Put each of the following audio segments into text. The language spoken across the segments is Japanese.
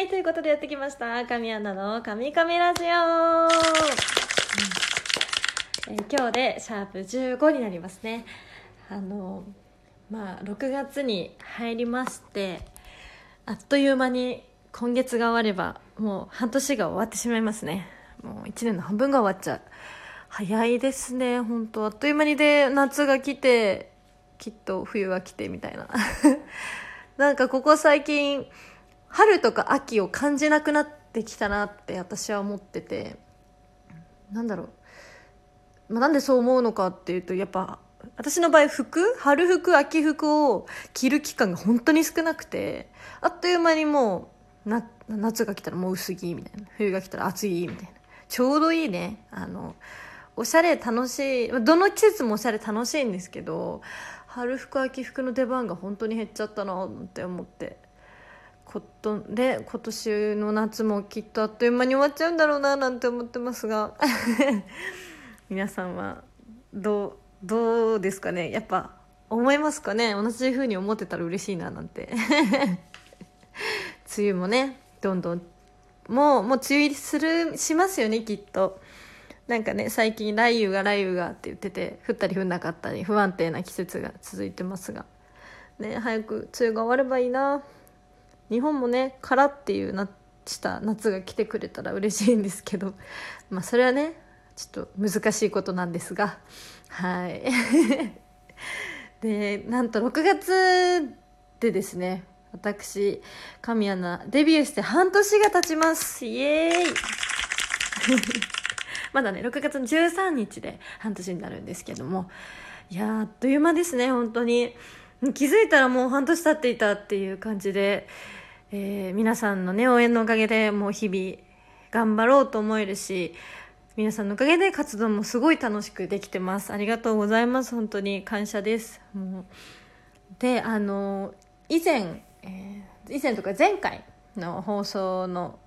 はい、ということでやってきました。神アナの神々ラジオ、うんえー今日でシャープ15になりますね。あの、まあ、6月に入りまして、あっという間に今月が終われば、もう半年が終わってしまいますね。もう1年の半分が終わっちゃう。早いですね、本当あっという間にで、夏が来て、きっと冬が来てみたいな。なんかここ最近、春とか秋を感じなくなってきたなって私は思っててなんだろう、まあ、なんでそう思うのかっていうとやっぱ私の場合服春服秋服を着る期間が本当に少なくてあっという間にもうな夏が来たらもう薄着みたいな。冬が来たら暑いみたいな。ちょうどいいね。あのおしゃれ楽しいどの季節もおしゃれ楽しいんですけど春服秋服の出番が本当に減っちゃったなって思って。ことで今年の夏もきっとあっという間に終わっちゃうんだろうななんて思ってますが。皆さんはどうどうですかね?やっぱ思いますかね?同じ風に思ってたら嬉しいななんて。梅雨もねどんどんもうもう梅雨入りするしますよねきっと。なんかね最近雷雨が雷雨がって言ってて降ったり降んなかったり不安定な季節が続いてますが。ね早く梅雨が終わればいいな。日本もね空っていうなした夏が来てくれたら嬉しいんですけど まあそれはねちょっと難しいことなんですがはい。でなんと6月でですね私神アナデビューして半年が経ちます。イエーイ。まだね6月の13日で半年になるんですけどもいやーあっという間ですね本当に。気づいたらもう半年経っていたっていう感じで、えー皆さんのね応援のおかげでもう日々頑張ろうと思えるし皆さんのおかげで活動もすごい楽しくできてます。ありがとうございます。本当に感謝です。もうであの以前、えー以前とか前回の放送の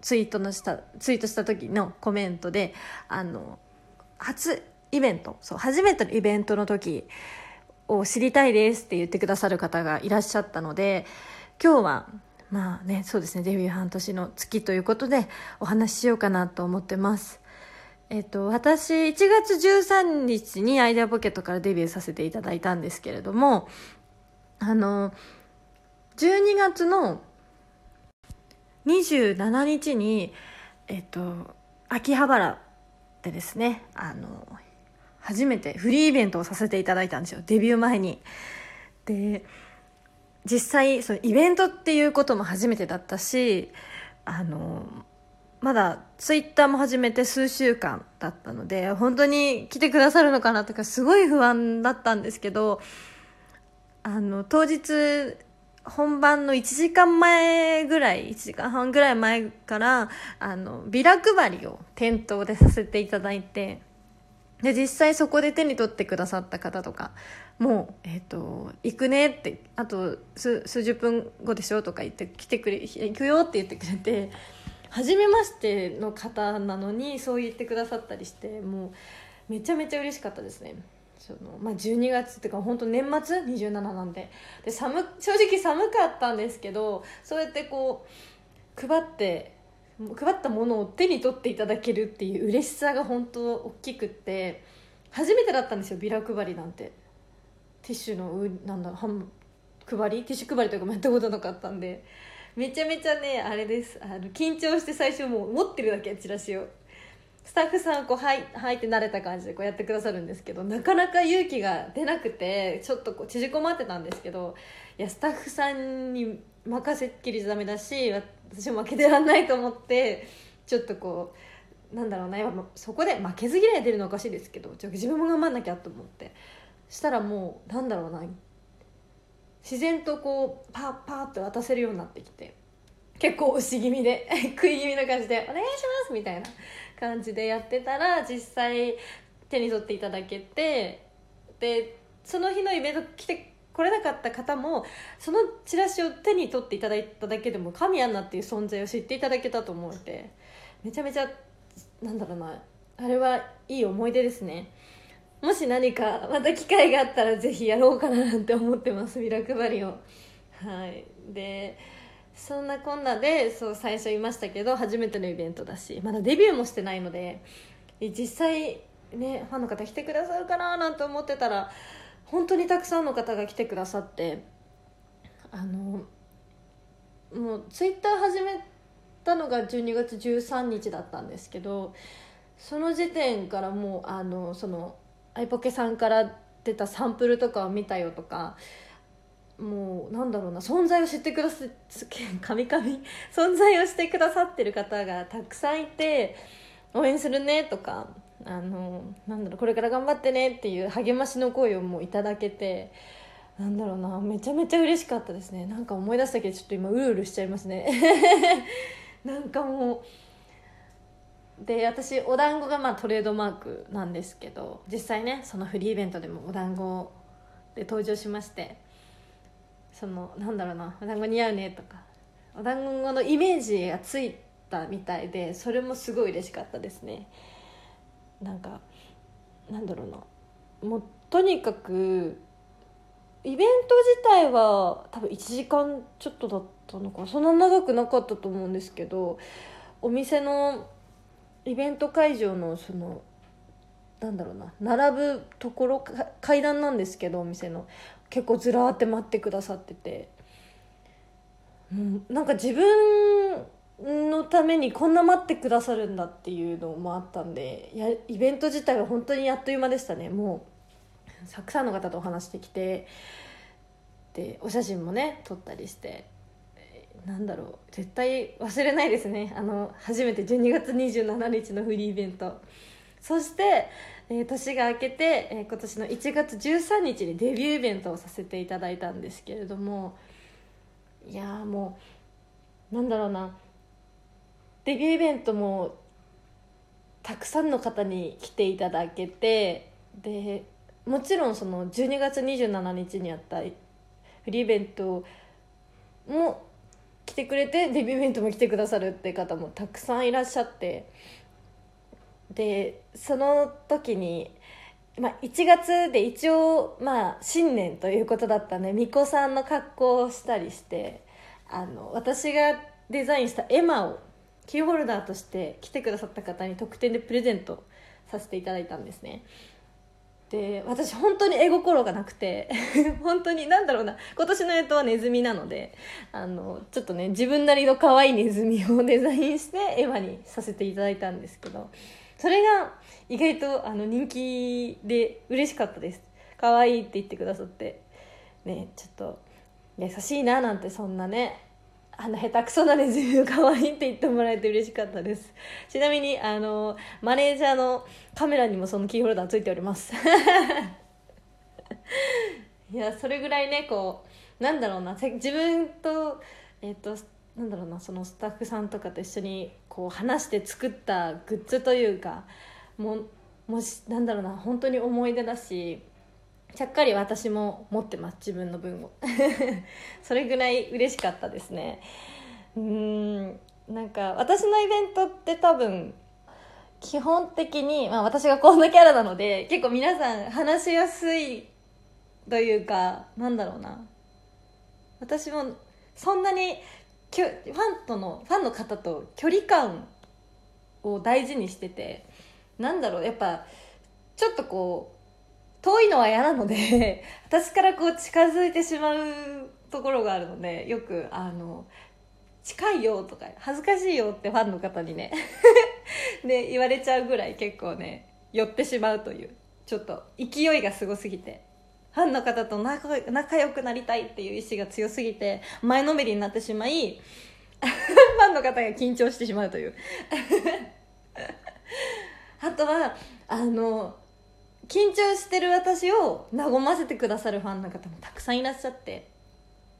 ツイートのしたツイートした時のコメントであの初イベントそう初めてのイベントの時を知りたいですって言ってくださる方がいらっしゃったので今日はまあねそうですね。デビュー半年の月ということでお話ししようかなと思ってます。えっと私1月13日にアイデアポケットからデビューさせていただいたんですけれどもあの12月の27日にえっと秋葉原でですねあの初めてフリーイベントをさせていただいたんですよ。デビュー前に。で実際そのイベントっていうことも初めてだったしあのまだツイッターも始めて数週間だったので本当に来てくださるのかなとかすごい不安だったんですけどあの当日本番の1時間前ぐらい1時間半ぐらい前からあのビラ配りを店頭でさせていただいてで実際そこで手に取ってくださった方とかもう、えっと行くねってあと数数十分後でしょとか言って来てくれ行くよって言ってくれて初めましての方なのにそう言ってくださったりしてもうめちゃめちゃ嬉しかったですね。その、まあ、12月っていうか本当年末？27なんで。で寒正直寒かったんですけどそうやってこう配って配ったものを手に取っていただけるっていう嬉しさが本当大きくって初めてだったんですよビラ配りなんて。ティッシュのなんだ半配り？ティッシュ配りとかもやったことなかったんで。めちゃめちゃねあれです。あの緊張して最初もう持ってるだけチラシを。スタッフさんこうはいはいって慣れた感じでこうやってくださるんですけどなかなか勇気が出なくてちょっとこう縮こまってたんですけどいやスタッフさんに任せっきりじゃダメだし私も負けてらんないと思ってちょっとこうなんだろうなやっぱそこで負けず嫌い出るのおかしいですけど自分も頑張んなきゃと思って。したらもうなんだろうな。自然とこうパーパーって渡せるようになってきて。結構押し気味で 食い気味な感じで「お願いします」みたいな感じでやってたら実際手に取っていただけてでその日のイベント来て来れなかった方もそのチラシを手に取っていただいただけでも神アンナっていう存在を知っていただけたと思うのでめちゃめちゃなんだろうな。あれはいい思い出ですね。もし何かまた機会があったらぜひやろうかななんて思ってますビラ配りを。はい。でそんなこんなでそう最初言いましたけど初めてのイベントだしまだデビューもしてないので実際ねファンの方来てくださるかななんて思ってたら本当にたくさんの方が来てくださってあのもうツイッター始めたのが12月13日だったんですけどその時点からもうあのそのアイポケさんから出たサンプルとかを見たよとかもうなんだろうな存在を知ってくださカミカミ存在をしてくださってる方がたくさんいて応援するねとかあのなんだろうこれから頑張ってねっていう励ましの声をもういただけてなんだろうなめちゃめちゃ嬉しかったですね。なんか思い出したけどちょっと今うるうるしちゃいますね。なんかもうで私お団子がまあトレードマークなんですけど実際ねそのフリーイベントでもお団子で登場しましてそのなんだろうなお団子似合うねとかお団子のイメージがついたみたいでそれもすごい嬉しかったですね。なんかなんだろうなもうとにかくイベント自体は多分1時間ちょっとだったのかそんな長くなかったと思うんですけどお店のイベント会場のそのなんだろうな並ぶところ階段なんですけどお店の。結構ずらーって待ってくださってて、うん、なんか自分のためにこんな待ってくださるんだっていうのもあったんでやイベント自体は本当にあっという間でしたね。もうたくさんの方とお話してきてでお写真もね撮ったりして。なんだろう絶対忘れないですね。あの初めて12月27日のフリーイベント。そして、えー、年が明けて、えー、今年の1月13日にデビューイベントをさせていただいたんですけれどもいやもうなんだろうな。デビューイベントもたくさんの方に来ていただけてでもちろんその12月27日にあったフリーイベントも来てくれてデビューイベントも来てくださるって方もたくさんいらっしゃって。でその時に、まあ、1月で一応、まあ、新年ということだったんで巫女さんの格好をしたりしてあの私がデザインした絵馬をキーホルダーとして来てくださった方に特典でプレゼントさせていただいたんですね。で私本当に絵心がなくて 本当に何だろうな今年の干支はネズミなのであのちょっとね自分なりの可愛いネズミをデザインして絵馬にさせていただいたんですけどそれが意外とあの人気で嬉しかったです。可愛いって言ってくださってねちょっと優しいななんてそんなねあの下手くそなレズミを可愛いって言ってもらえて嬉しかったです。ちなみにあのマネージャーのカメラにもそのキーホルダーついております。いやそれぐらいねこうなんだろうな自分とえっ、となんだろうなそのスタッフさんとかと一緒にこう話して作ったグッズというかもうもしなんだろうな本当に思い出だしちゃっかり私も持ってます自分の分を。それぐらい嬉しかったですね。うんなんか私のイベントって多分基本的に、まあ、私がこんなキャラなので結構皆さん話しやすいというかなんだろうな。私もそんなにファンとのファンの方と距離感を大事にしててなんだろうやっぱちょっとこう遠いのは嫌なので 私からこう近づいてしまうところがあるのでよくあの近いよとか恥ずかしいよってファンの方にねで 言われちゃうぐらい結構ね寄ってしまうというちょっと勢いがすごすぎてファンの方と仲仲良くなりたいっていう意志が強すぎて前のめりになってしまい ファンの方が緊張してしまうという。あとはあの緊張してる私を和ませてくださるファンの方もたくさんいらっしゃって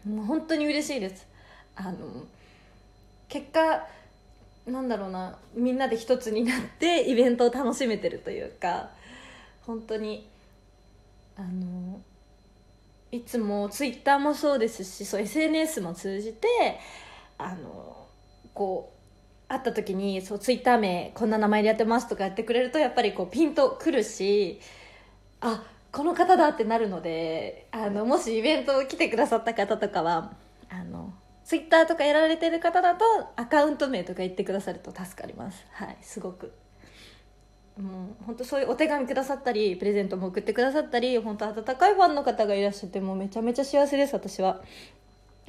もう本当に嬉しいです。あの結果なんだろうなみんなで一つになってイベントを楽しめてるというか本当にあのいつもツイッターもそうですしそう SNS も通じてあのこう会った時にそうツイッター名こんな名前でやってますとかやってくれるとやっぱりこうピンとくるしあこの方だってなるのであのもしイベント来てくださった方とかはあのツイッターとかやられてる方だとアカウント名とか言ってくださると助かります。はいすごく。もう本当そういうお手紙くださったりプレゼントも送ってくださったり本当温かいファンの方がいらっしゃってもうめちゃめちゃ幸せです私は。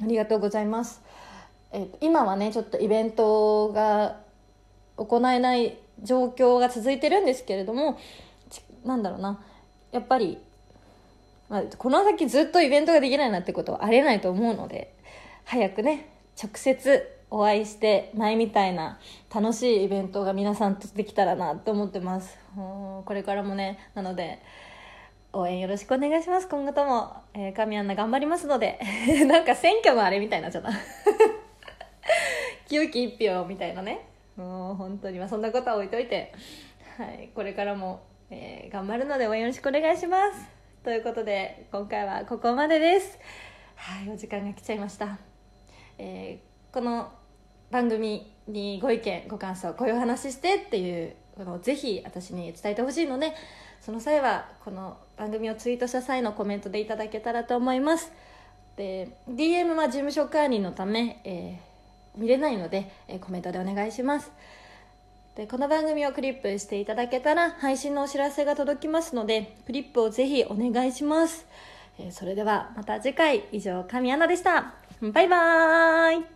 ありがとうございます。えー、今はねちょっとイベントが行えない状況が続いてるんですけれどもなんだろうな。やっぱり、まあ、この先ずっとイベントができないなってことはありえないと思うので早くね直接お会いして前みたいな楽しいイベントが皆さんとできたらなと思ってます。これからもねなので応援よろしくお願いします。今後とも、えー、神アンナ頑張りますので なんか選挙のあれみたいなっちゃった清き一票みたいなね。もう本当にまあそんなことは置いといて、はい、これからも、えー、頑張るので応援よろしくお願いします。ということで今回はここまでです。はい。お時間が来ちゃいました、えー、この番組にご意見ご感想こういう話してっていうのぜひ私に伝えてほしいのでその際はこの番組をツイートした際のコメントでいただけたらと思います。で DM は事務所管理のため、えー見れないので、えコメントでお願いします。でこの番組をクリップしていただけたら配信のお知らせが届きますのでクリップをぜひお願いします、えそれではまた次回。以上神アナでした。バイバーイ。